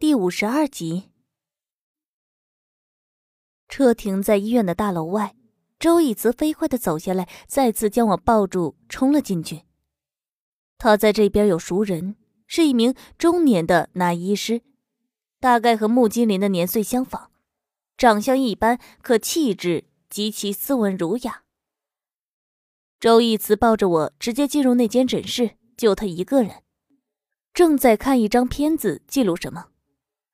第五十二集，车停在医院的大楼外，周以慈飞快的走下来，再次将我抱住，冲了进去。他在这边有熟人，是一名中年的男医师，大概和穆金林的年岁相仿，长相一般，可气质极其斯文儒雅。周义慈抱着我直接进入那间诊室，就他一个人，正在看一张片子，记录什么。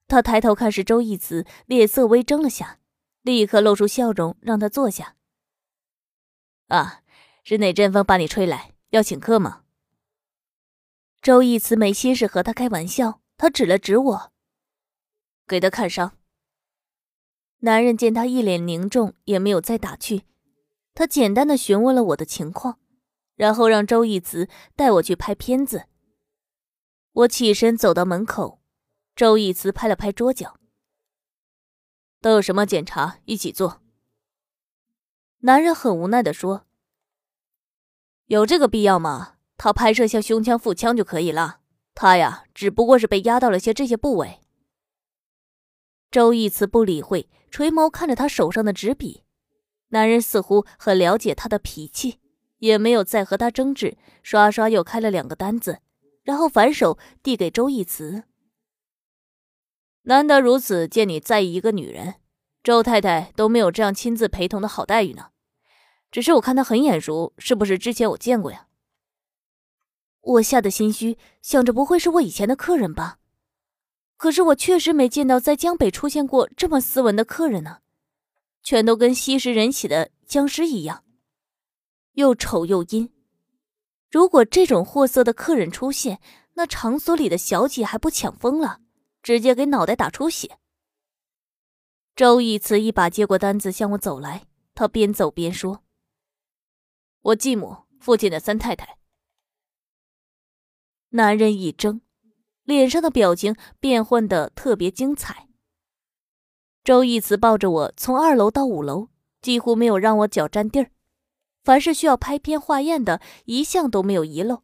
他抬头看是周义慈，脸色微怔了下，立刻露出笑容，让他坐下。啊，是哪阵风把你吹来？要请客吗？周义慈没心思和他开玩笑，他指了指我，给他看伤。男人见他一脸凝重，也没有再打趣，他简单的询问了我的情况，然后让周义慈带我去拍片子。我起身走到门口。周易慈拍了拍桌角。都有什么检查？一起做。男人很无奈的说：“有这个必要吗？他拍摄下胸腔、腹腔就可以了。他呀，只不过是被压到了些这些部位。”周易慈不理会，垂眸看着他手上的纸笔。男人似乎很了解他的脾气，也没有再和他争执，刷刷又开了两个单子，然后反手递给周易慈。难得如此见你在意一个女人，周太太都没有这样亲自陪同的好待遇呢。只是我看她很眼熟，是不是之前我见过呀？我吓得心虚，想着不会是我以前的客人吧？可是我确实没见到在江北出现过这么斯文的客人呢，全都跟吸食人血的僵尸一样，又丑又阴。如果这种货色的客人出现，那场所里的小姐还不抢疯了？直接给脑袋打出血。周义慈一把接过单子，向我走来。他边走边说：“我继母，父亲的三太太。”男人一怔，脸上的表情变换的特别精彩。周义慈抱着我从二楼到五楼，几乎没有让我脚沾地儿。凡是需要拍片化验的，一项都没有遗漏。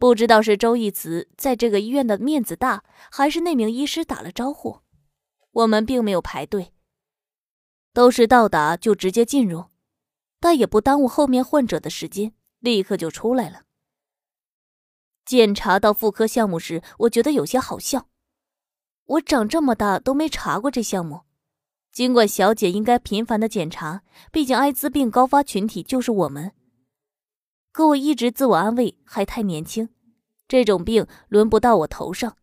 不知道是周义慈在这个医院的面子大，还是那名医师打了招呼，我们并没有排队，都是到达就直接进入，但也不耽误后面患者的时间，立刻就出来了。检查到妇科项目时，我觉得有些好笑，我长这么大都没查过这项目，尽管小姐应该频繁的检查，毕竟艾滋病高发群体就是我们。可我一直自我安慰，还太年轻，这种病轮不到我头上。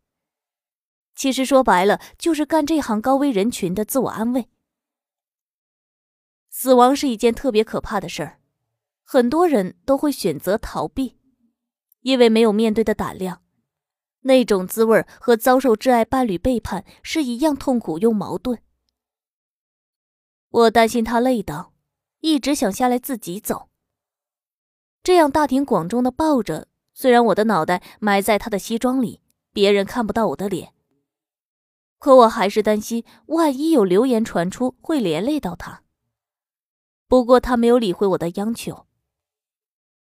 其实说白了，就是干这行高危人群的自我安慰。死亡是一件特别可怕的事儿，很多人都会选择逃避，因为没有面对的胆量。那种滋味和遭受挚爱伴侣背叛是一样痛苦又矛盾。我担心他累到，一直想下来自己走。这样大庭广众的抱着，虽然我的脑袋埋在他的西装里，别人看不到我的脸，可我还是担心，万一有流言传出，会连累到他。不过他没有理会我的央求。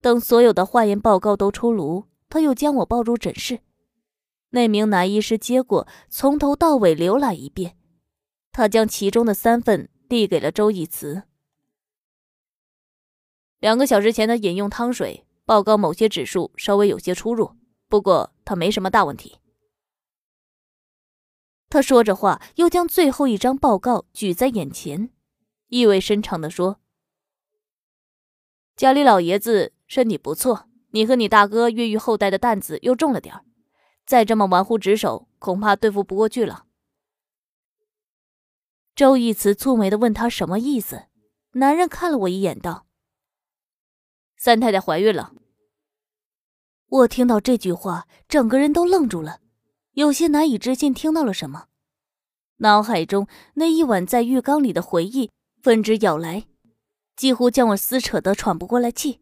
等所有的化验报告都出炉，他又将我抱入诊室。那名男医师接过，从头到尾浏览一遍，他将其中的三份递给了周义慈。两个小时前的饮用汤水报告某些指数稍微有些出入，不过他没什么大问题。他说着话，又将最后一张报告举在眼前，意味深长地说：“家里老爷子身体不错，你和你大哥越狱后代的担子又重了点再这么玩忽职守，恐怕对付不过去了。”周义慈蹙眉的问他什么意思，男人看了我一眼，道。三太太怀孕了。我听到这句话，整个人都愣住了，有些难以置信，听到了什么？脑海中那一晚在浴缸里的回忆纷至沓来，几乎将我撕扯得喘不过来气。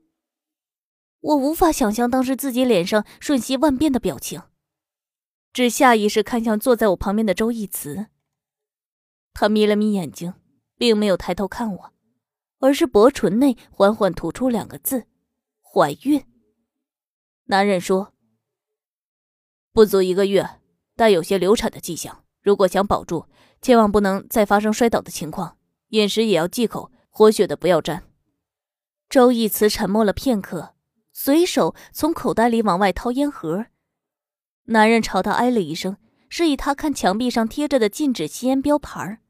我无法想象当时自己脸上瞬息万变的表情，只下意识看向坐在我旁边的周义慈。他眯了眯眼睛，并没有抬头看我。而是薄唇内缓缓吐出两个字：“怀孕。”男人说：“不足一个月，但有些流产的迹象。如果想保住，千万不能再发生摔倒的情况。饮食也要忌口，活血的不要沾。周义慈沉默了片刻，随手从口袋里往外掏烟盒。男人朝他哎了一声，示意他看墙壁上贴着的禁止吸烟标牌。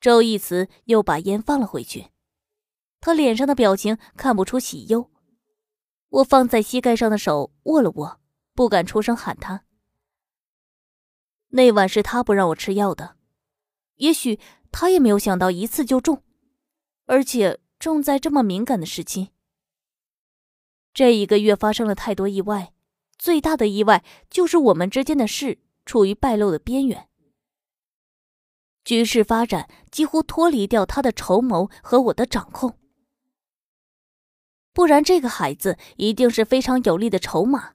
周义慈又把烟放了回去，他脸上的表情看不出喜忧。我放在膝盖上的手握了握，不敢出声喊他。那晚是他不让我吃药的，也许他也没有想到一次就中，而且中在这么敏感的时期。这一个月发生了太多意外，最大的意外就是我们之间的事处于败露的边缘，局势发展几乎脱离掉他的筹谋和我的掌控。不然，这个孩子一定是非常有力的筹码，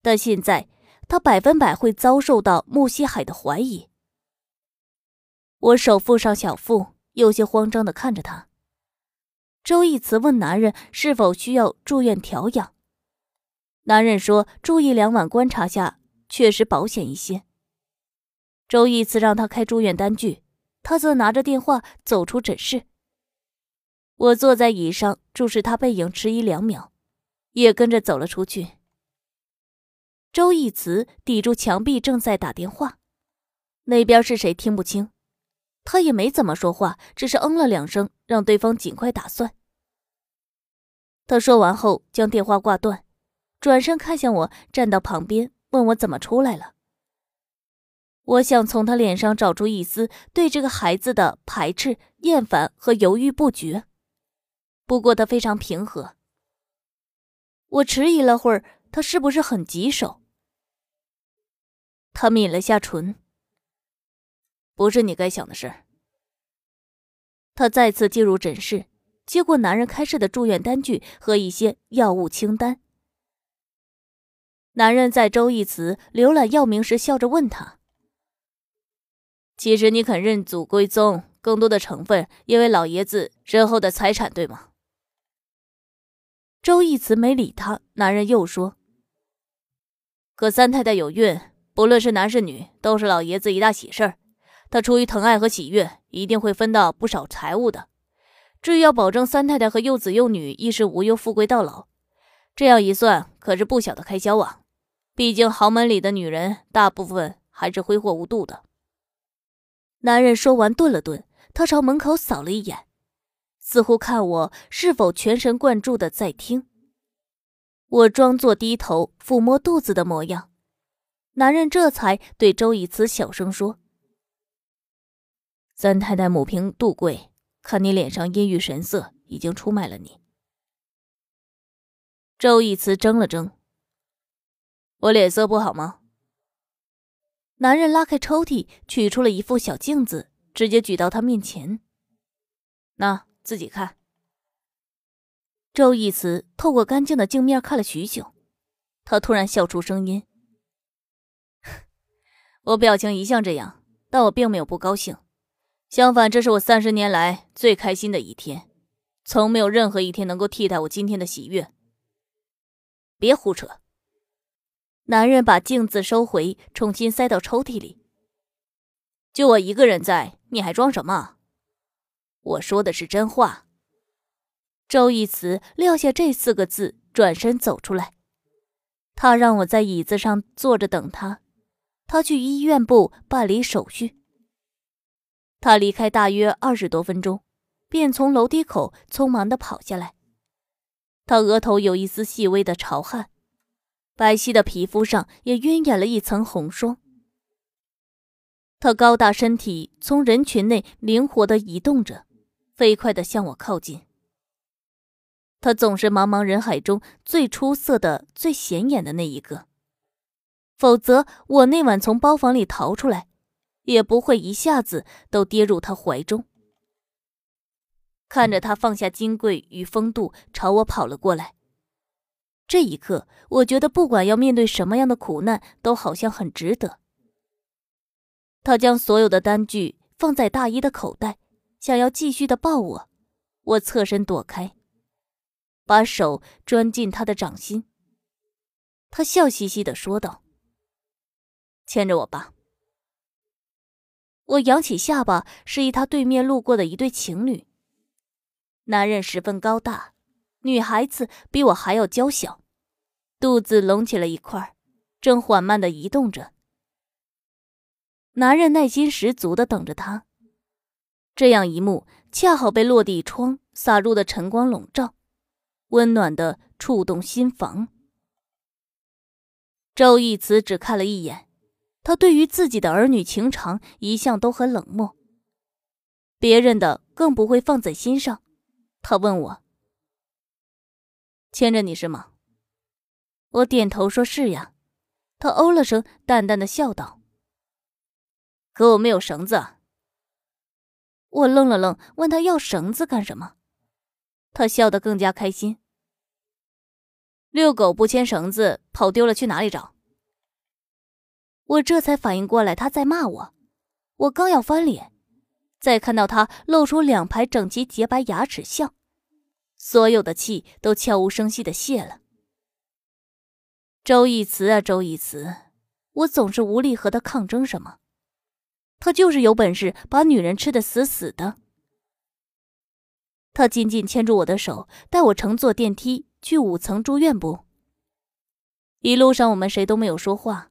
但现在。他百分百会遭受到穆西海的怀疑。我手覆上小腹，有些慌张的看着他。周义慈问男人是否需要住院调养，男人说住一两晚观察下确实保险一些。周义慈让他开住院单据，他则拿着电话走出诊室。我坐在椅上注视他背影，迟疑两秒，也跟着走了出去。周义慈抵住墙壁，正在打电话，那边是谁听不清，他也没怎么说话，只是嗯了两声，让对方尽快打算。他说完后将电话挂断，转身看向我，站到旁边问我怎么出来了。我想从他脸上找出一丝对这个孩子的排斥、厌烦和犹豫不决，不过他非常平和。我迟疑了会儿，他是不是很棘手？他抿了下唇，不是你该想的事。他再次进入诊室，接过男人开设的住院单据和一些药物清单。男人在周义慈浏览药名时笑着问他：“其实你肯认祖归宗，更多的成分因为老爷子身后的财产，对吗？”周义慈没理他，男人又说：“可三太太有孕。”不论是男是女，都是老爷子一大喜事儿。他出于疼爱和喜悦，一定会分到不少财物的。至于要保证三太太和幼子幼女衣食无忧、富贵到老，这样一算，可是不小的开销啊！毕竟豪门里的女人大部分还是挥霍无度的。男人说完，顿了顿，他朝门口扫了一眼，似乎看我是否全神贯注的在听。我装作低头抚摸肚子的模样。男人这才对周以慈小声说：“三太太母凭杜贵，看你脸上阴郁神色，已经出卖了你。”周以慈怔了怔：“我脸色不好吗？”男人拉开抽屉，取出了一副小镜子，直接举到他面前：“那自己看。”周义慈透过干净的镜面看了许久，他突然笑出声音。我表情一向这样，但我并没有不高兴。相反，这是我三十年来最开心的一天，从没有任何一天能够替代我今天的喜悦。别胡扯！男人把镜子收回，重新塞到抽屉里。就我一个人在，你还装什么？我说的是真话。周义慈撂下这四个字，转身走出来。他让我在椅子上坐着等他。他去医院部办理手续。他离开大约二十多分钟，便从楼梯口匆忙的跑下来。他额头有一丝细微的潮汗，白皙的皮肤上也晕染了一层红霜。他高大身体从人群内灵活的移动着，飞快的向我靠近。他总是茫茫人海中最出色的、最显眼的那一个。否则，我那晚从包房里逃出来，也不会一下子都跌入他怀中。看着他放下金贵与风度，朝我跑了过来。这一刻，我觉得不管要面对什么样的苦难，都好像很值得。他将所有的单据放在大衣的口袋，想要继续的抱我，我侧身躲开，把手钻进他的掌心。他笑嘻嘻的说道。牵着我吧。我扬起下巴，示意他对面路过的一对情侣。男人十分高大，女孩子比我还要娇小，肚子隆起了一块，正缓慢的移动着。男人耐心十足的等着她。这样一幕，恰好被落地窗洒入的晨光笼罩，温暖的触动心房。周义慈只看了一眼。他对于自己的儿女情长一向都很冷漠，别人的更不会放在心上。他问我：“牵着你是吗？”我点头说是呀。他哦了声，淡淡的笑道：“可我没有绳子。”我愣了愣，问他要绳子干什么？他笑得更加开心：“遛狗不牵绳子，跑丢了去哪里找？”我这才反应过来，他在骂我。我刚要翻脸，再看到他露出两排整齐洁白牙齿笑，所有的气都悄无声息的泄了。周义慈啊，周义慈，我总是无力和他抗争什么，他就是有本事把女人吃的死死的。他紧紧牵住我的手，带我乘坐电梯去五层住院部。一路上，我们谁都没有说话。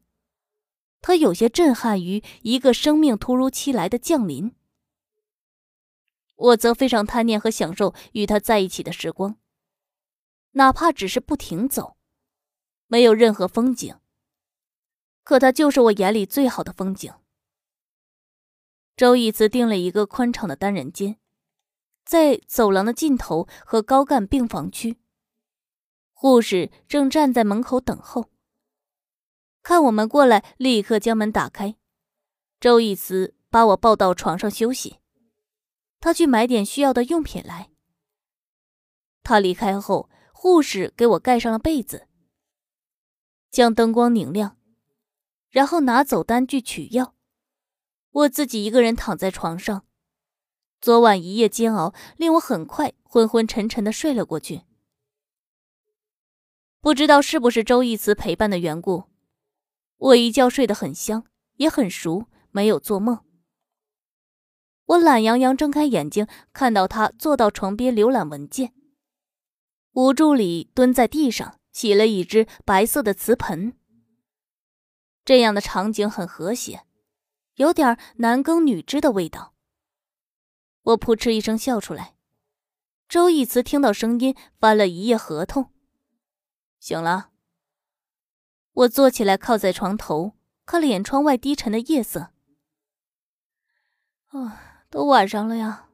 他有些震撼于一个生命突如其来的降临，我则非常贪念和享受与他在一起的时光，哪怕只是不停走，没有任何风景，可他就是我眼里最好的风景。周义慈订了一个宽敞的单人间，在走廊的尽头和高干病房区，护士正站在门口等候。看我们过来，立刻将门打开。周义慈把我抱到床上休息，他去买点需要的用品来。他离开后，护士给我盖上了被子，将灯光拧亮，然后拿走单据取药。我自己一个人躺在床上，昨晚一夜煎熬令我很快昏昏沉沉的睡了过去。不知道是不是周义慈陪伴的缘故。我一觉睡得很香，也很熟，没有做梦。我懒洋洋睁开眼睛，看到他坐到床边浏览文件。吴助理蹲在地上洗了一只白色的瓷盆。这样的场景很和谐，有点男耕女织的味道。我扑哧一声笑出来。周义慈听到声音，翻了一页合同，醒了。我坐起来，靠在床头，看了眼窗外低沉的夜色。啊，都晚上了呀。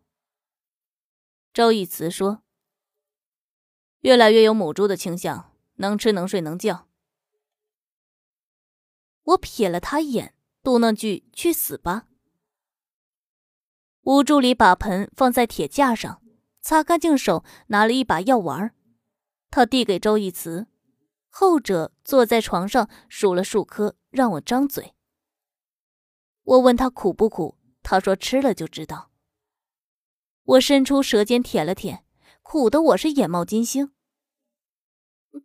周义慈说：“越来越有母猪的倾向，能吃能睡能叫。”我瞥了他一眼，嘟囔句：“去死吧。”吴助理把盆放在铁架上，擦干净手，拿了一把药丸，他递给周义慈。后者坐在床上数了数颗，让我张嘴。我问他苦不苦，他说吃了就知道。我伸出舌尖舔了舔，苦的我是眼冒金星。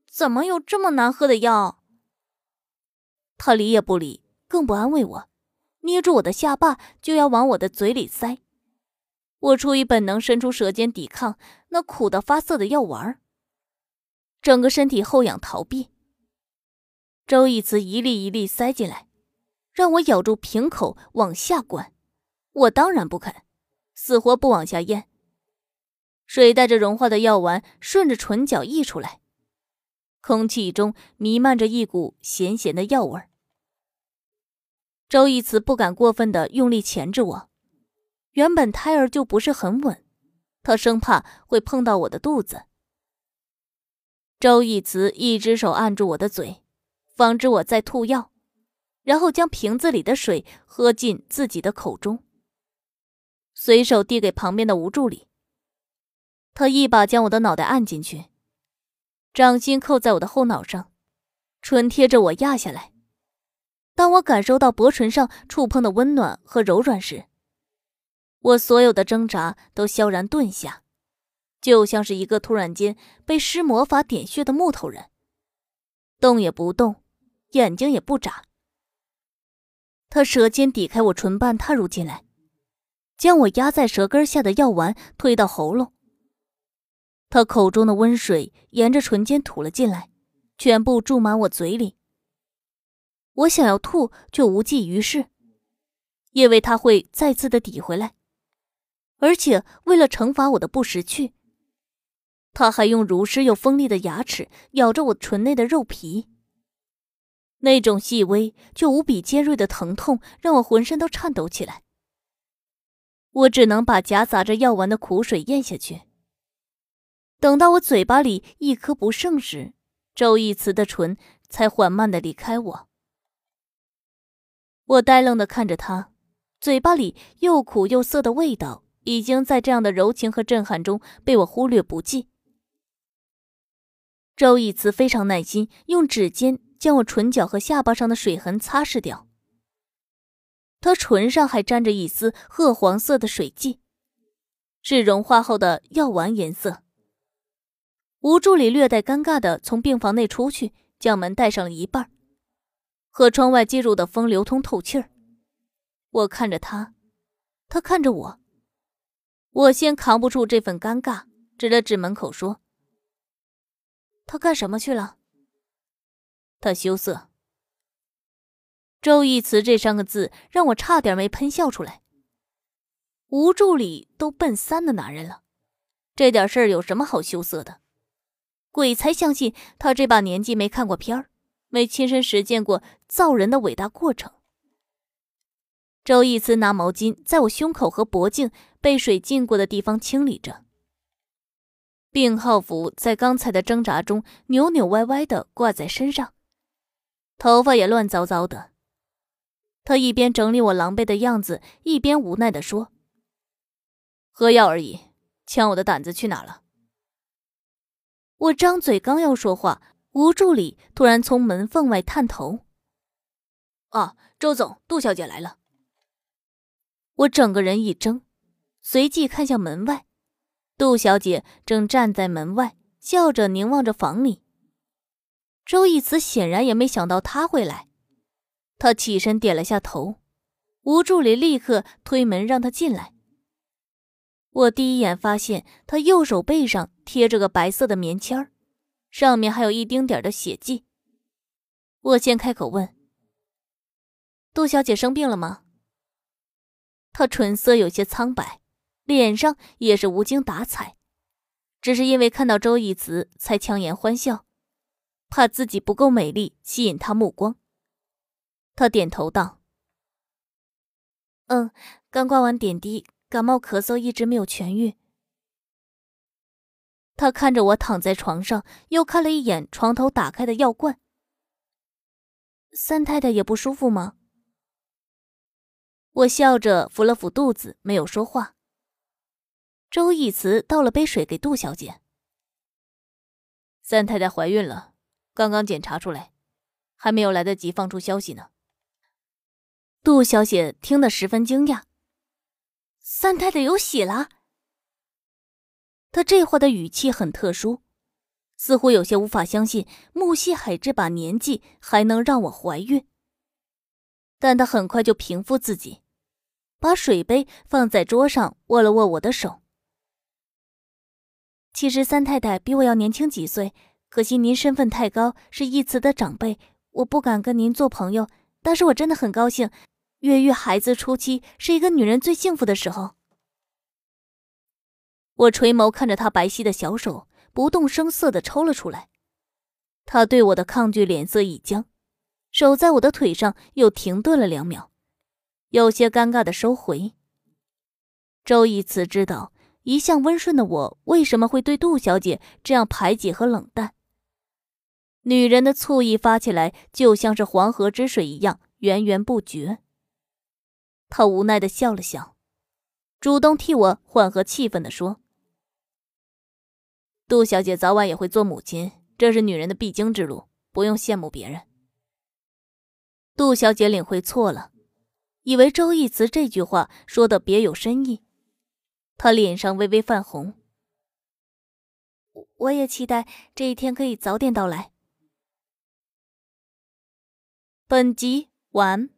怎么有这么难喝的药？他理也不理，更不安慰我，捏住我的下巴就要往我的嘴里塞。我出于本能伸出舌尖抵抗那苦的发涩的药丸。整个身体后仰逃避。周义慈一粒一粒塞进来，让我咬住瓶口往下灌。我当然不肯，死活不往下咽。水带着融化的药丸顺着唇角溢出来，空气中弥漫着一股咸咸的药味。周义慈不敢过分的用力钳制我，原本胎儿就不是很稳，他生怕会碰到我的肚子。周义慈一只手按住我的嘴，防止我再吐药，然后将瓶子里的水喝进自己的口中，随手递给旁边的吴助理。他一把将我的脑袋按进去，掌心扣在我的后脑上，唇贴着我压下来。当我感受到薄唇上触碰的温暖和柔软时，我所有的挣扎都悄然顿下。就像是一个突然间被施魔法点穴的木头人，动也不动，眼睛也不眨。他舌尖抵开我唇瓣，踏入进来，将我压在舌根下的药丸推到喉咙。他口中的温水沿着唇间吐了进来，全部注满我嘴里。我想要吐，却无济于事，因为他会再次的抵回来，而且为了惩罚我的不识趣，他还用如湿又锋利的牙齿咬着我唇内的肉皮。那种细微却无比尖锐的疼痛，让我浑身都颤抖起来。我只能把夹杂着药丸的苦水咽下去。等到我嘴巴里一颗不剩时，周逸慈的唇才缓慢的离开我。我呆愣的看着他，嘴巴里又苦又涩的味道，已经在这样的柔情和震撼中被我忽略不计。周逸慈非常耐心，用指尖。将我唇角和下巴上的水痕擦拭掉。他唇上还沾着一丝褐黄色的水迹，是融化后的药丸颜色。吴助理略带尴尬的从病房内出去，将门带上了一半，和窗外进入的风流通透气儿。我看着他，他看着我。我先扛不住这份尴尬，指了指门口说：“他干什么去了？”他羞涩。周逸慈这三个字让我差点没喷笑出来。吴助理都奔三的男人了，这点事儿有什么好羞涩的？鬼才相信他这把年纪没看过片儿，没亲身实践过造人的伟大过程。周逸慈拿毛巾在我胸口和脖颈被水浸过的地方清理着。病号服在刚才的挣扎中扭扭歪歪的挂在身上。头发也乱糟糟的，他一边整理我狼狈的样子，一边无奈的说：“喝药而已，抢我的胆子去哪了？”我张嘴刚要说话，吴助理突然从门缝外探头：“啊，周总，杜小姐来了。”我整个人一怔，随即看向门外，杜小姐正站在门外，笑着凝望着房里。周逸慈显然也没想到他会来，他起身点了下头，吴助理立刻推门让他进来。我第一眼发现他右手背上贴着个白色的棉签儿，上面还有一丁点的血迹。我先开口问：“杜小姐生病了吗？”她唇色有些苍白，脸上也是无精打采，只是因为看到周逸慈才强颜欢笑。怕自己不够美丽吸引他目光，他点头道：“嗯，刚挂完点滴，感冒咳嗽一直没有痊愈。”他看着我躺在床上，又看了一眼床头打开的药罐。三太太也不舒服吗？我笑着扶了扶肚子，没有说话。周逸慈倒了杯水给杜小姐。三太太怀孕了。刚刚检查出来，还没有来得及放出消息呢。杜小姐听得十分惊讶：“三太太有喜了。”她这话的语气很特殊，似乎有些无法相信穆西海这把年纪还能让我怀孕。但她很快就平复自己，把水杯放在桌上，握了握我的手。其实三太太比我要年轻几岁。可惜您身份太高，是义慈的长辈，我不敢跟您做朋友。但是我真的很高兴，越狱孩子初期是一个女人最幸福的时候。我垂眸看着他白皙的小手，不动声色的抽了出来。他对我的抗拒脸色一僵，手在我的腿上又停顿了两秒，有些尴尬的收回。周义慈知道一向温顺的我为什么会对杜小姐这样排挤和冷淡。女人的醋意发起来，就像是黄河之水一样源源不绝。他无奈的笑了笑，主动替我缓和气氛的说：“杜小姐早晚也会做母亲，这是女人的必经之路，不用羡慕别人。”杜小姐领会错了，以为周逸慈这句话说的别有深意，她脸上微微泛红。我也期待这一天可以早点到来。本集完。